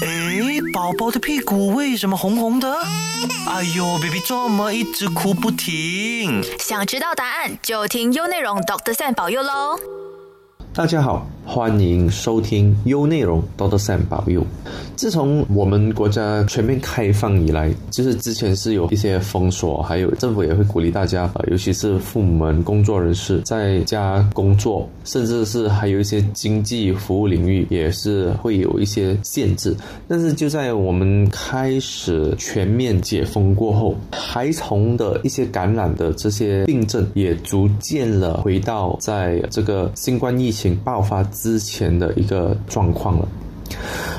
诶，宝宝的屁股为什么红红的？哎呦，baby 这么一直哭不停？想知道答案就听优内容 Doctor Sam 保佑喽！大家好。欢迎收听优内容，Doctor Sam 保佑。自从我们国家全面开放以来，就是之前是有一些封锁，还有政府也会鼓励大家，尤其是父母们、工作人士在家工作，甚至是还有一些经济服务领域也是会有一些限制。但是就在我们开始全面解封过后，孩童的一些感染的这些病症也逐渐了回到在这个新冠疫情爆发。之前的一个状况了，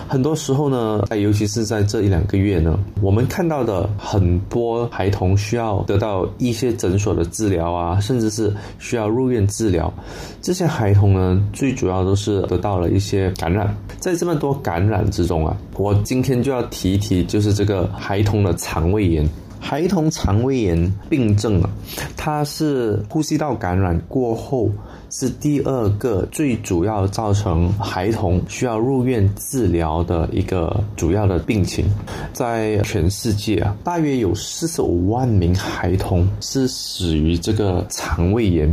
很多时候呢，在尤其是在这一两个月呢，我们看到的很多孩童需要得到一些诊所的治疗啊，甚至是需要入院治疗。这些孩童呢，最主要都是得到了一些感染。在这么多感染之中啊，我今天就要提一提，就是这个孩童的肠胃炎。孩童肠胃炎病症啊，它是呼吸道感染过后。是第二个最主要造成孩童需要入院治疗的一个主要的病情，在全世界啊，大约有四十五万名孩童是死于这个肠胃炎。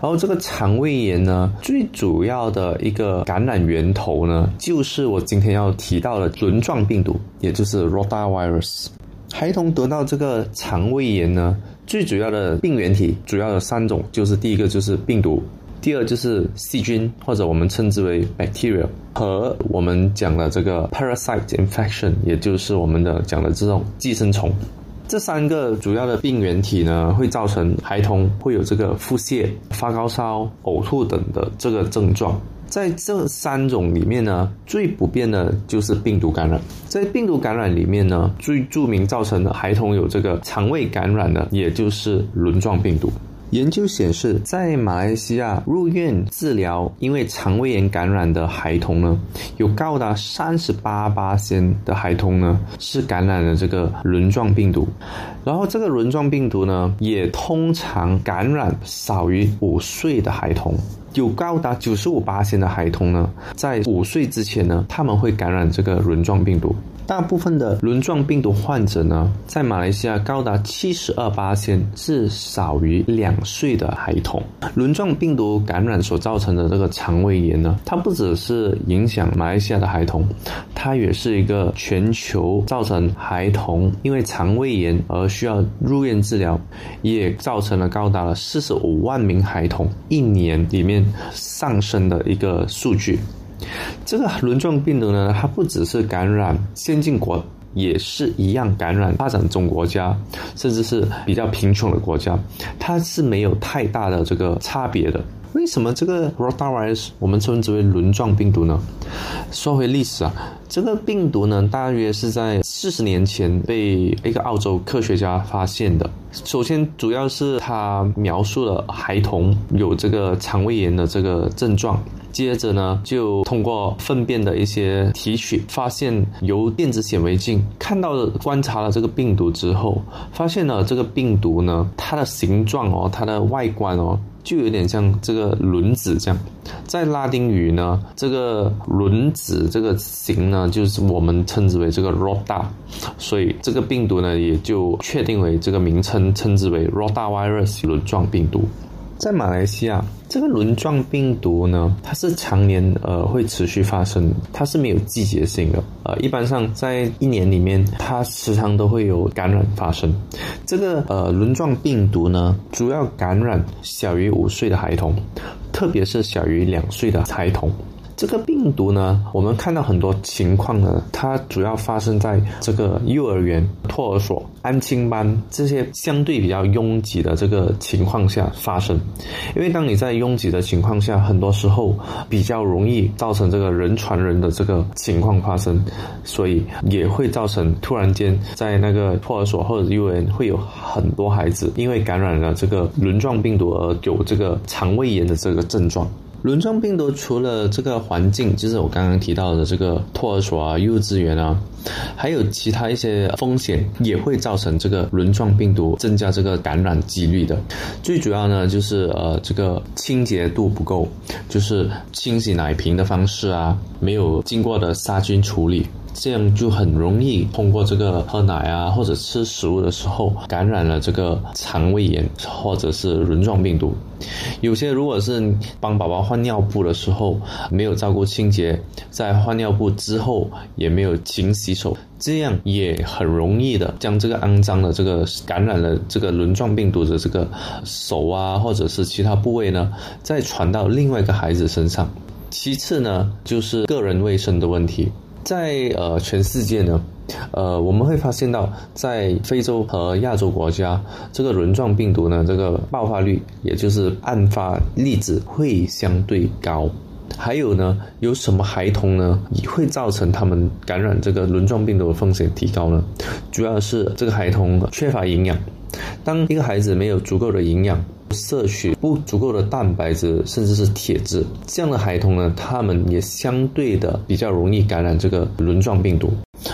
然后这个肠胃炎呢，最主要的一个感染源头呢，就是我今天要提到的轮状病毒，也就是 rotavirus。孩童得到这个肠胃炎呢，最主要的病原体主要有三种，就是第一个就是病毒。第二就是细菌，或者我们称之为 bacteria，和我们讲的这个 parasite infection，也就是我们的讲的这种寄生虫。这三个主要的病原体呢，会造成孩童会有这个腹泻、发高烧、呕吐等的这个症状。在这三种里面呢，最普遍的就是病毒感染。在病毒感染里面呢，最著名造成的孩童有这个肠胃感染的，也就是轮状病毒。研究显示，在马来西亚入院治疗因为肠胃炎感染的孩童呢，有高达三十八八千的孩童呢是感染了这个轮状病毒，然后这个轮状病毒呢也通常感染少于五岁的孩童，有高达九十五八千的孩童呢在五岁之前呢他们会感染这个轮状病毒。大部分的轮状病毒患者呢，在马来西亚高达七十二八千是少于两岁的孩童。轮状病毒感染所造成的这个肠胃炎呢，它不只是影响马来西亚的孩童，它也是一个全球造成孩童因为肠胃炎而需要入院治疗，也造成了高达了四十五万名孩童一年里面上升的一个数据。这个轮状病毒呢，它不只是感染先进国，也是一样感染发展中国家，甚至是比较贫穷的国家，它是没有太大的这个差别的。为什么这个 rotavirus 我们称之为轮状病毒呢？说回历史啊，这个病毒呢，大约是在四十年前被一个澳洲科学家发现的。首先，主要是他描述了孩童有这个肠胃炎的这个症状。接着呢，就通过粪便的一些提取，发现由电子显微镜看到观察了这个病毒之后，发现了这个病毒呢，它的形状哦，它的外观哦，就有点像这个轮子这样。在拉丁语呢，这个轮子这个形呢，就是我们称之为这个 rota，所以这个病毒呢，也就确定为这个名称，称之为 rotavirus 轮状病毒。在马来西亚，这个轮状病毒呢，它是常年呃会持续发生，它是没有季节性的，呃，一般上在一年里面，它时常都会有感染发生。这个呃轮状病毒呢，主要感染小于五岁的孩童，特别是小于两岁的孩童。这个病毒呢，我们看到很多情况呢，它主要发生在这个幼儿园、托儿所、安亲班这些相对比较拥挤的这个情况下发生。因为当你在拥挤的情况下，很多时候比较容易造成这个人传人的这个情况发生，所以也会造成突然间在那个托儿所或者幼儿园会有很多孩子因为感染了这个轮状病毒而有这个肠胃炎的这个症状。轮状病毒除了这个环境，就是我刚刚提到的这个托儿所啊、幼稚园啊，还有其他一些风险，也会造成这个轮状病毒增加这个感染几率的。最主要呢，就是呃这个清洁度不够，就是清洗奶瓶的方式啊，没有经过的杀菌处理。这样就很容易通过这个喝奶啊或者吃食物的时候感染了这个肠胃炎或者是轮状病毒。有些如果是帮宝宝换尿布的时候没有照顾清洁，在换尿布之后也没有勤洗手，这样也很容易的将这个肮脏的这个感染了这个轮状病毒的这个手啊或者是其他部位呢，再传到另外一个孩子身上。其次呢，就是个人卫生的问题，在呃全世界呢。呃，我们会发现到，在非洲和亚洲国家，这个轮状病毒呢，这个爆发率，也就是案发例子会相对高。还有呢，有什么孩童呢，也会造成他们感染这个轮状病毒的风险提高呢？主要是这个孩童缺乏营养。当一个孩子没有足够的营养，摄取不足够的蛋白质，甚至是铁质，这样的孩童呢，他们也相对的比较容易感染这个轮状病毒。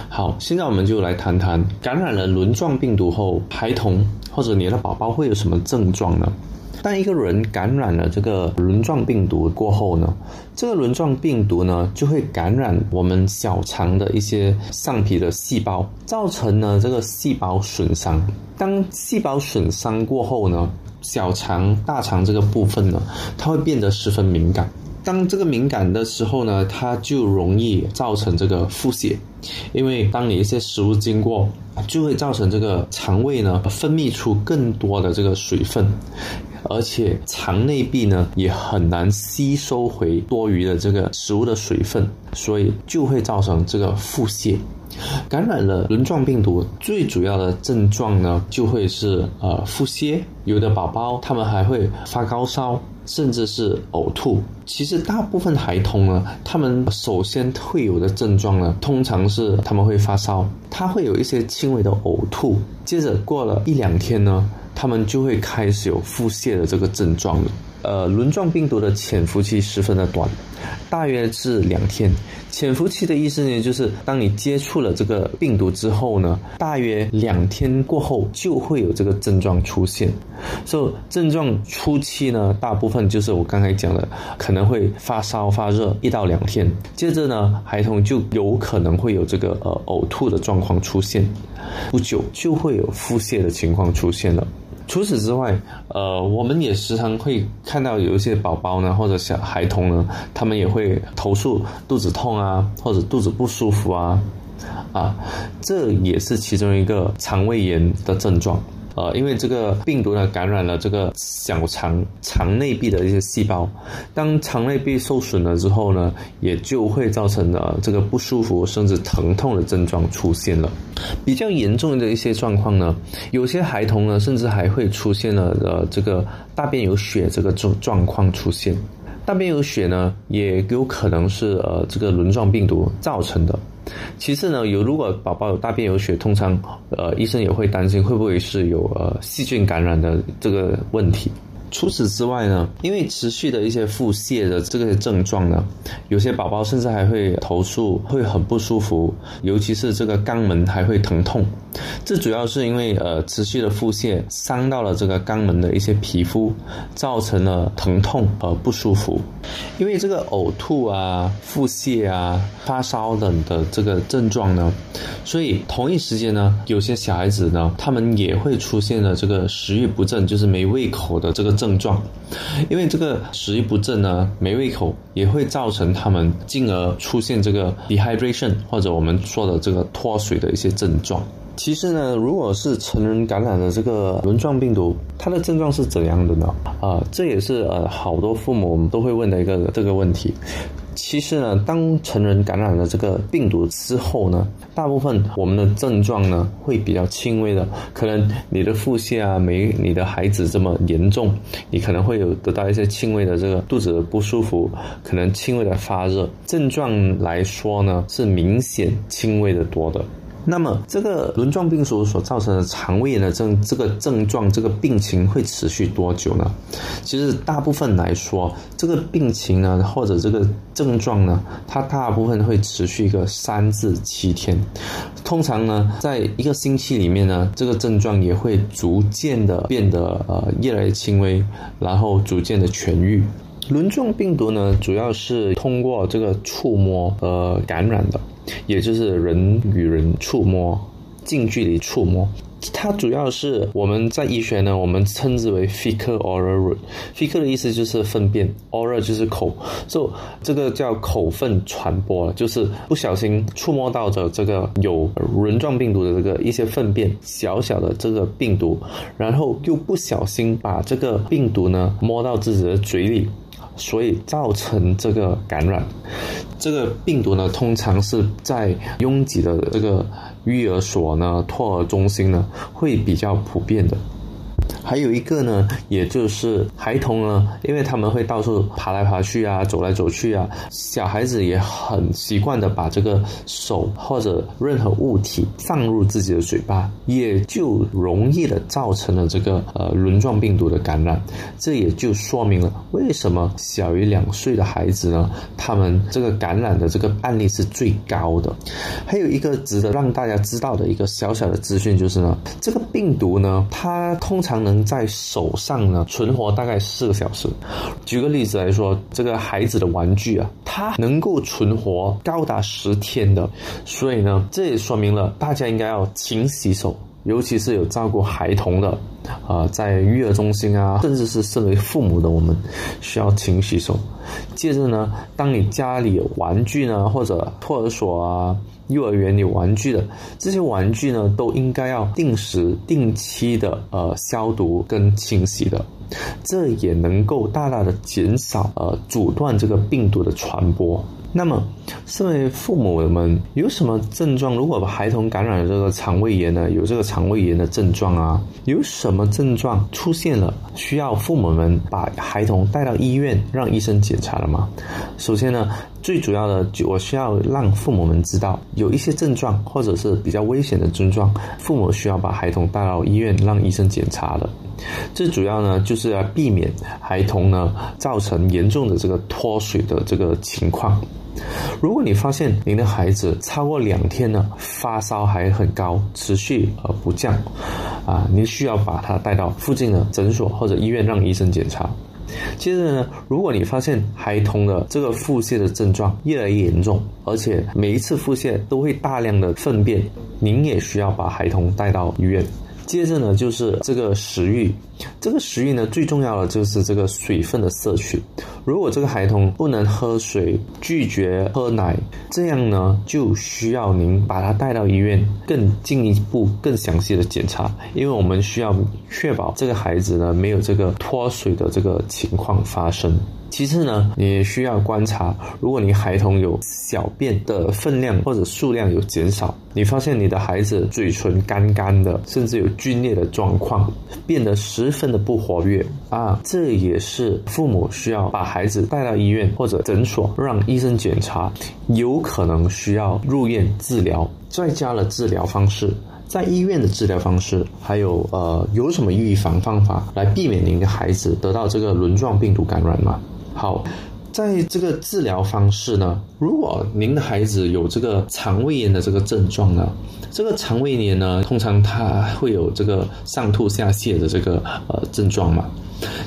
好，现在我们就来谈谈感染了轮状病毒后，孩童或者你的宝宝会有什么症状呢？当一个人感染了这个轮状病毒过后呢，这个轮状病毒呢就会感染我们小肠的一些上皮的细胞，造成呢这个细胞损伤。当细胞损伤过后呢，小肠、大肠这个部分呢，它会变得十分敏感。当这个敏感的时候呢，它就容易造成这个腹泻，因为当你一些食物经过，就会造成这个肠胃呢分泌出更多的这个水分，而且肠内壁呢也很难吸收回多余的这个食物的水分，所以就会造成这个腹泻。感染了轮状病毒，最主要的症状呢就会是呃腹泻，有的宝宝他们还会发高烧。甚至是呕吐。其实大部分孩童呢，他们首先会有的症状呢，通常是他们会发烧，他会有一些轻微的呕吐，接着过了一两天呢，他们就会开始有腹泻的这个症状了。呃，轮状病毒的潜伏期十分的短，大约是两天。潜伏期的意思呢，就是当你接触了这个病毒之后呢，大约两天过后就会有这个症状出现。所以症状初期呢，大部分就是我刚才讲的，可能会发烧发热一到两天，接着呢，孩童就有可能会有这个呃呕吐的状况出现，不久就会有腹泻的情况出现了。除此之外，呃，我们也时常会看到有一些宝宝呢，或者小孩童呢，他们也会投诉肚子痛啊，或者肚子不舒服啊，啊，这也是其中一个肠胃炎的症状。呃，因为这个病毒呢感染了这个小肠肠内壁的一些细胞，当肠内壁受损了之后呢，也就会造成了这个不舒服甚至疼痛的症状出现了。比较严重的一些状况呢，有些孩童呢甚至还会出现了呃这个大便有血这个状状况出现。大便有血呢，也有可能是呃这个轮状病毒造成的。其次呢，有如果宝宝有大便有血，通常呃医生也会担心会不会是有呃细菌感染的这个问题。除此之外呢，因为持续的一些腹泻的这个症状呢，有些宝宝甚至还会投诉会很不舒服，尤其是这个肛门还会疼痛。这主要是因为呃持续的腹泻伤到了这个肛门的一些皮肤，造成了疼痛和不舒服。因为这个呕吐啊、腹泻啊、发烧等的这个症状呢，所以同一时间呢，有些小孩子呢，他们也会出现了这个食欲不振，就是没胃口的这个症状。因为这个食欲不振呢，没胃口也会造成他们进而出现这个 dehydration 或者我们说的这个脱水的一些症状。其实呢，如果是成人感染了这个轮状病毒，它的症状是怎样的呢？啊，这也是呃好多父母我们都会问的一个这个问题。其实呢，当成人感染了这个病毒之后呢，大部分我们的症状呢会比较轻微的，可能你的腹泻啊没你的孩子这么严重，你可能会有得到一些轻微的这个肚子不舒服，可能轻微的发热，症状来说呢是明显轻微的多的。那么，这个轮状病毒所造成的肠胃炎的症，这个症状，这个病情会持续多久呢？其实大部分来说，这个病情呢，或者这个症状呢，它大部分会持续一个三至七天。通常呢，在一个星期里面呢，这个症状也会逐渐的变得呃越来越轻微，然后逐渐的痊愈。轮状病毒呢，主要是通过这个触摸呃感染的。也就是人与人触摸、近距离触摸。它主要是我们在医学呢，我们称之为 fecal oral route。fecal 的意思就是粪便，oral 就是口，就这个叫口粪传播了，就是不小心触摸到的这个有轮状病毒的这个一些粪便，小小的这个病毒，然后又不小心把这个病毒呢摸到自己的嘴里。所以造成这个感染，这个病毒呢，通常是在拥挤的这个育儿所呢、托儿中心呢，会比较普遍的。还有一个呢，也就是孩童呢，因为他们会到处爬来爬去啊，走来走去啊，小孩子也很习惯的把这个手或者任何物体放入自己的嘴巴，也就容易的造成了这个呃轮状病毒的感染。这也就说明了为什么小于两岁的孩子呢，他们这个感染的这个案例是最高的。还有一个值得让大家知道的一个小小的资讯就是呢，这个病毒呢，它通常呢能在手上呢存活大概四个小时。举个例子来说，这个孩子的玩具啊，它能够存活高达十天的。所以呢，这也说明了大家应该要勤洗手，尤其是有照顾孩童的，啊，在育儿中心啊，甚至是身为父母的我们，需要勤洗手。接着呢，当你家里有玩具呢，或者托儿所啊。幼儿园有玩具的这些玩具呢，都应该要定时、定期的呃消毒跟清洗的，这也能够大大的减少呃阻断这个病毒的传播。那么，身为父母们有什么症状？如果孩童感染了这个肠胃炎呢？有这个肠胃炎的症状啊？有什么症状出现了？需要父母们把孩童带到医院让医生检查了吗？首先呢，最主要的，我需要让父母们知道，有一些症状或者是比较危险的症状，父母需要把孩童带到医院让医生检查的。最主要呢，就是要避免孩童呢造成严重的这个脱水的这个情况。如果你发现您的孩子超过两天呢，发烧还很高，持续而不降，啊，您需要把他带到附近的诊所或者医院让医生检查。接着呢，如果你发现孩童的这个腹泻的症状越来越严重，而且每一次腹泻都会大量的粪便，您也需要把孩童带到医院。接着呢，就是这个食欲，这个食欲呢，最重要的就是这个水分的摄取。如果这个孩童不能喝水，拒绝喝奶，这样呢，就需要您把他带到医院，更进一步、更详细的检查，因为我们需要确保这个孩子呢，没有这个脱水的这个情况发生。其次呢，你需要观察，如果你孩童有小便的分量或者数量有减少，你发现你的孩子嘴唇干干的，甚至有皲裂的状况，变得十分的不活跃啊，这也是父母需要把孩子带到医院或者诊所让医生检查，有可能需要入院治疗。再加了治疗方式，在医院的治疗方式，还有呃，有什么预防方法来避免您的孩子得到这个轮状病毒感染吗？好，在这个治疗方式呢，如果您的孩子有这个肠胃炎的这个症状呢，这个肠胃炎呢，通常它会有这个上吐下泻的这个呃症状嘛。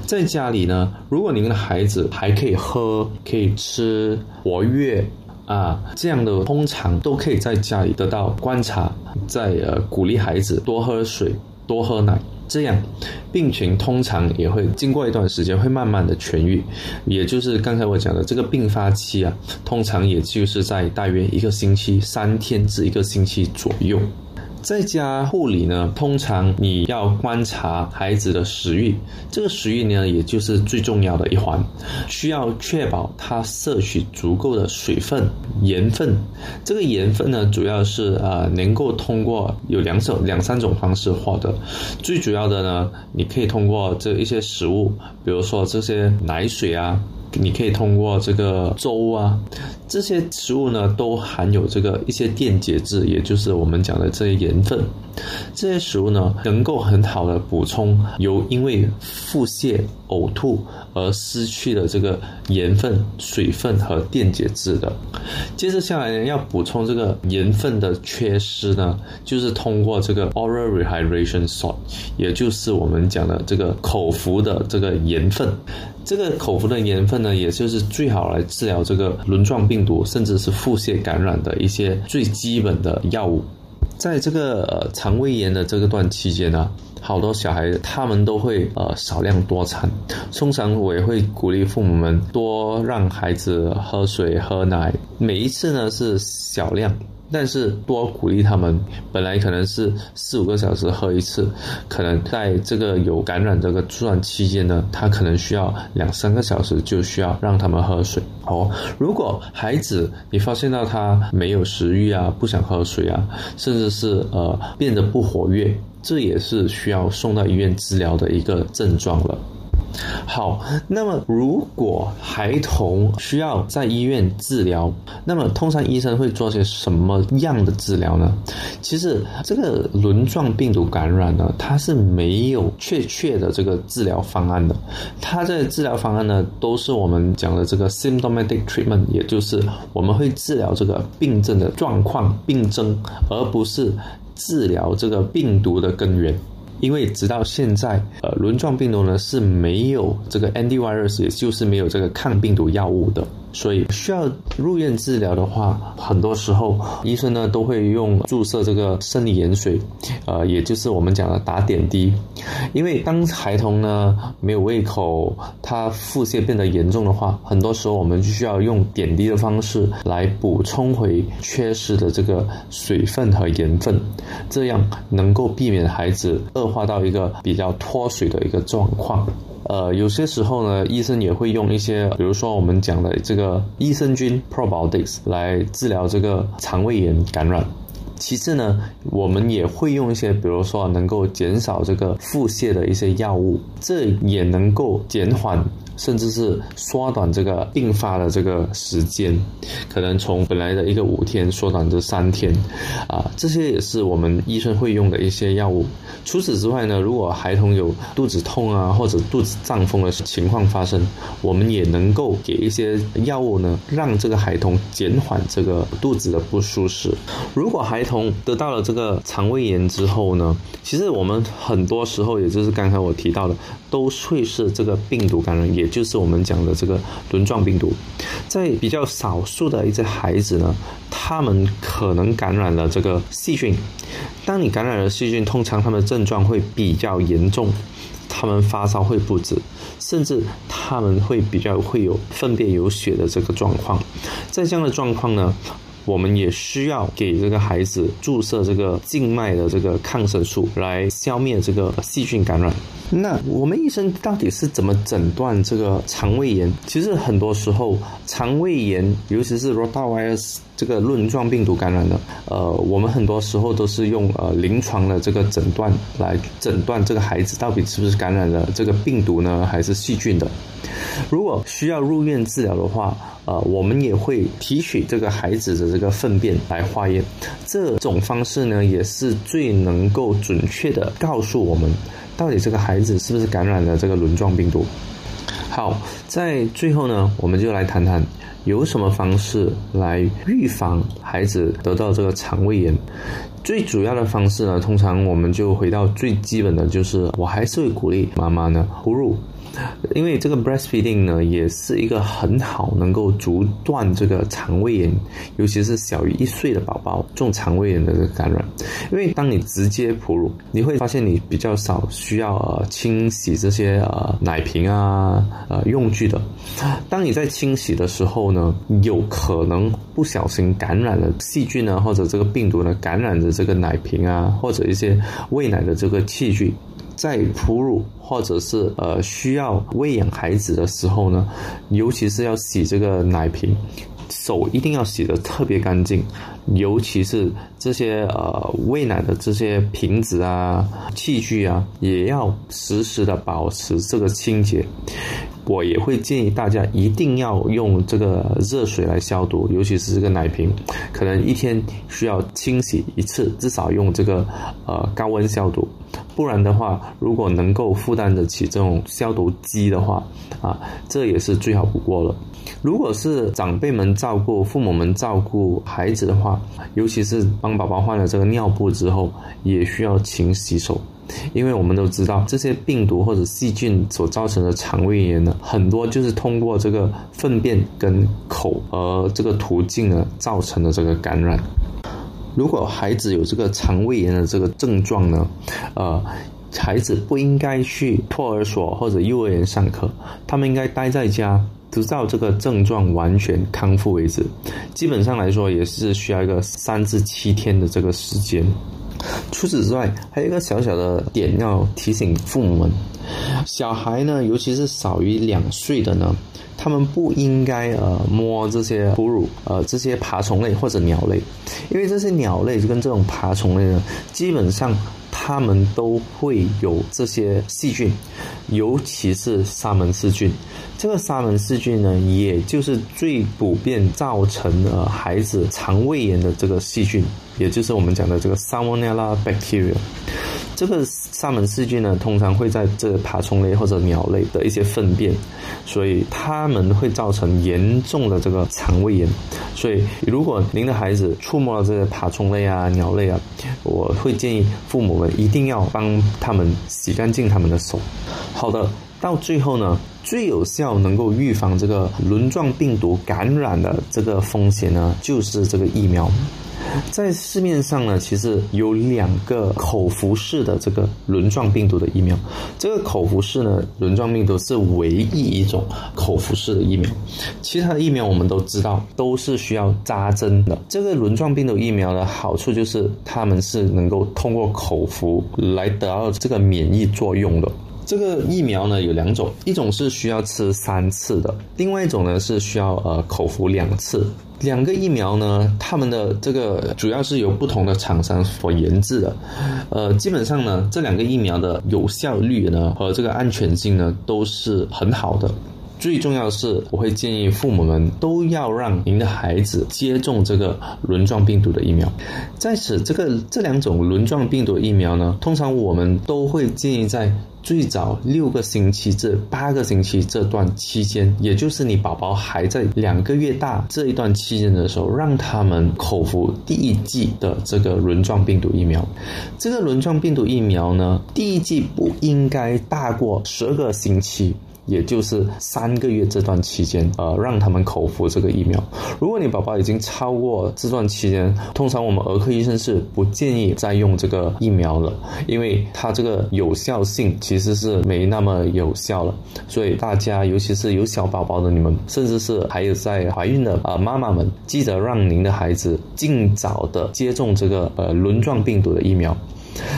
在家里呢，如果您的孩子还可以喝、可以吃、活跃啊，这样的通常都可以在家里得到观察，在呃鼓励孩子多喝水、多喝奶。这样，病情通常也会经过一段时间会慢慢的痊愈，也就是刚才我讲的这个病发期啊，通常也就是在大约一个星期三天至一个星期左右。在家护理呢，通常你要观察孩子的食欲，这个食欲呢，也就是最重要的一环，需要确保他摄取足够的水分、盐分。这个盐分呢，主要是呃能够通过有两种、两三种方式获得。最主要的呢，你可以通过这一些食物，比如说这些奶水啊。你可以通过这个粥啊，这些食物呢都含有这个一些电解质，也就是我们讲的这些盐分。这些食物呢能够很好的补充由因为腹泻、呕吐而失去的这个盐分、水分和电解质的。接着下来呢，要补充这个盐分的缺失呢，就是通过这个 oral rehydration salt，也就是我们讲的这个口服的这个盐分。这个口服的盐分呢，也就是最好来治疗这个轮状病毒甚至是腹泻感染的一些最基本的药物。在这个肠胃炎的这个段期间呢，好多小孩他们都会呃少量多餐。通常我也会鼓励父母们多让孩子喝水喝奶，每一次呢是小量。但是多鼓励他们，本来可能是四五个小时喝一次，可能在这个有感染这个段期间呢，他可能需要两三个小时就需要让他们喝水。哦，如果孩子你发现到他没有食欲啊，不想喝水啊，甚至是呃变得不活跃，这也是需要送到医院治疗的一个症状了。好，那么如果孩童需要在医院治疗，那么通常医生会做些什么样的治疗呢？其实这个轮状病毒感染呢，它是没有确切的这个治疗方案的。它的治疗方案呢，都是我们讲的这个 symptomatic treatment，也就是我们会治疗这个病症的状况、病症，而不是治疗这个病毒的根源。因为直到现在，呃，轮状病毒呢是没有这个 n d virus，也就是没有这个抗病毒药物的。所以需要入院治疗的话，很多时候医生呢都会用注射这个生理盐水，呃，也就是我们讲的打点滴。因为当孩童呢没有胃口，他腹泻变得严重的话，很多时候我们就需要用点滴的方式来补充回缺失的这个水分和盐分，这样能够避免孩子恶化到一个比较脱水的一个状况。呃，有些时候呢，医生也会用一些，比如说我们讲的这个益生菌 probiotics 来治疗这个肠胃炎感染。其次呢，我们也会用一些，比如说能够减少这个腹泻的一些药物，这也能够减缓。甚至是缩短这个病发的这个时间，可能从本来的一个五天缩短至三天，啊，这些也是我们医生会用的一些药物。除此之外呢，如果孩童有肚子痛啊或者肚子胀风的情况发生，我们也能够给一些药物呢，让这个孩童减缓这个肚子的不舒适。如果孩童得到了这个肠胃炎之后呢，其实我们很多时候，也就是刚才我提到的，都会是这个病毒感染也。也就是我们讲的这个轮状病毒，在比较少数的一些孩子呢，他们可能感染了这个细菌。当你感染了细菌，通常他们的症状会比较严重，他们发烧会不止，甚至他们会比较会有粪便有血的这个状况。在这样的状况呢，我们也需要给这个孩子注射这个静脉的这个抗生素，来消灭这个细菌感染。那我们医生到底是怎么诊断这个肠胃炎？其实很多时候，肠胃炎，尤其是 rotavirus 这个轮状病毒感染的，呃，我们很多时候都是用呃临床的这个诊断来诊断这个孩子到底是不是感染了这个病毒呢，还是细菌的。如果需要入院治疗的话，呃，我们也会提取这个孩子的这个粪便来化验。这种方式呢，也是最能够准确的告诉我们。到底这个孩子是不是感染了这个轮状病毒？好，在最后呢，我们就来谈谈有什么方式来预防孩子得到这个肠胃炎。最主要的方式呢，通常我们就回到最基本的就是，我还是会鼓励妈妈呢哺乳。因为这个 breastfeeding 呢，也是一个很好能够阻断这个肠胃炎，尤其是小于一岁的宝宝这种肠胃炎的这个感染。因为当你直接哺乳，你会发现你比较少需要呃清洗这些呃奶瓶啊呃用具的。当你在清洗的时候呢，有可能不小心感染了细菌呢，或者这个病毒呢感染的这个奶瓶啊，或者一些喂奶的这个器具。在哺乳或者是呃需要喂养孩子的时候呢，尤其是要洗这个奶瓶，手一定要洗得特别干净，尤其是这些呃喂奶的这些瓶子啊、器具啊，也要时时的保持这个清洁。我也会建议大家一定要用这个热水来消毒，尤其是这个奶瓶，可能一天需要清洗一次，至少用这个呃高温消毒。不然的话，如果能够负担得起这种消毒机的话，啊，这也是最好不过了。如果是长辈们照顾、父母们照顾孩子的话，尤其是帮宝宝换了这个尿布之后，也需要勤洗手。因为我们都知道这些病毒或者细菌所造成的肠胃炎呢，很多就是通过这个粪便跟口而这个途径呢造成的这个感染。如果孩子有这个肠胃炎的这个症状呢，呃，孩子不应该去托儿所或者幼儿园上课，他们应该待在家。直到这个症状完全康复为止，基本上来说也是需要一个三至七天的这个时间。除此之外，还有一个小小的点要提醒父母们：小孩呢，尤其是少于两岁的呢，他们不应该呃摸这些哺乳呃这些爬虫类或者鸟类，因为这些鸟类跟这种爬虫类呢，基本上。他们都会有这些细菌，尤其是沙门氏菌。这个沙门氏菌呢，也就是最普遍造成呃孩子肠胃炎的这个细菌，也就是我们讲的这个 Salmonella bacteria。这个沙门氏菌呢，通常会在这爬虫类或者鸟类的一些粪便，所以它们会造成严重的这个肠胃炎。所以，如果您的孩子触摸了这些爬虫类啊、鸟类啊，我会建议父母们一定要帮他们洗干净他们的手。好的，到最后呢，最有效能够预防这个轮状病毒感染的这个风险呢，就是这个疫苗。在市面上呢，其实有两个口服式的这个轮状病毒的疫苗。这个口服式呢，轮状病毒是唯一一种口服式的疫苗。其他的疫苗我们都知道都是需要扎针的。这个轮状病毒疫苗的好处就是，它们是能够通过口服来得到这个免疫作用的。这个疫苗呢有两种，一种是需要吃三次的，另外一种呢是需要呃口服两次。两个疫苗呢，它们的这个主要是由不同的厂商所研制的，呃，基本上呢，这两个疫苗的有效率呢和这个安全性呢都是很好的。最重要的是，我会建议父母们都要让您的孩子接种这个轮状病毒的疫苗。在此，这个这两种轮状病毒疫苗呢，通常我们都会建议在最早六个星期至八个星期这段期间，也就是你宝宝还在两个月大这一段期间的时候，让他们口服第一剂的这个轮状病毒疫苗。这个轮状病毒疫苗呢，第一剂不应该大过十二个星期。也就是三个月这段期间，呃，让他们口服这个疫苗。如果你宝宝已经超过这段期间，通常我们儿科医生是不建议再用这个疫苗了，因为它这个有效性其实是没那么有效了。所以大家，尤其是有小宝宝的你们，甚至是还有在怀孕的啊妈妈们，记得让您的孩子尽早的接种这个呃轮状病毒的疫苗。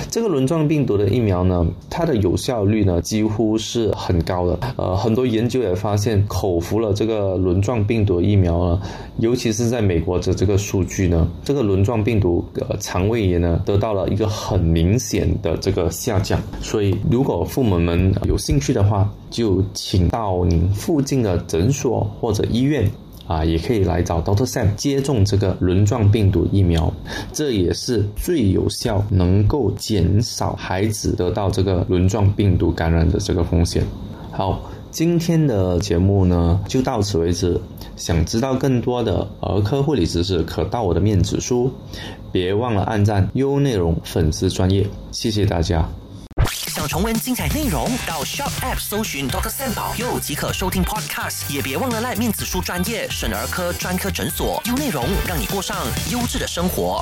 这个轮状病毒的疫苗呢，它的有效率呢几乎是很高的。呃，很多研究也发现，口服了这个轮状病毒疫苗呢，尤其是在美国的这个数据呢，这个轮状病毒呃肠胃炎呢得到了一个很明显的这个下降。所以，如果父母们有兴趣的话，就请到您附近的诊所或者医院。啊，也可以来找 Doctor Sam 接种这个轮状病毒疫苗，这也是最有效能够减少孩子得到这个轮状病毒感染的这个风险。好，今天的节目呢就到此为止。想知道更多的儿科护理知识，可到我的面子书，别忘了按赞优内容粉丝专业，谢谢大家。想重温精彩内容，到 Shop App 搜寻 Doctor Sam 保佑即可收听 Podcast，也别忘了赖面子书专业省儿科专科诊所，优内容让你过上优质的生活。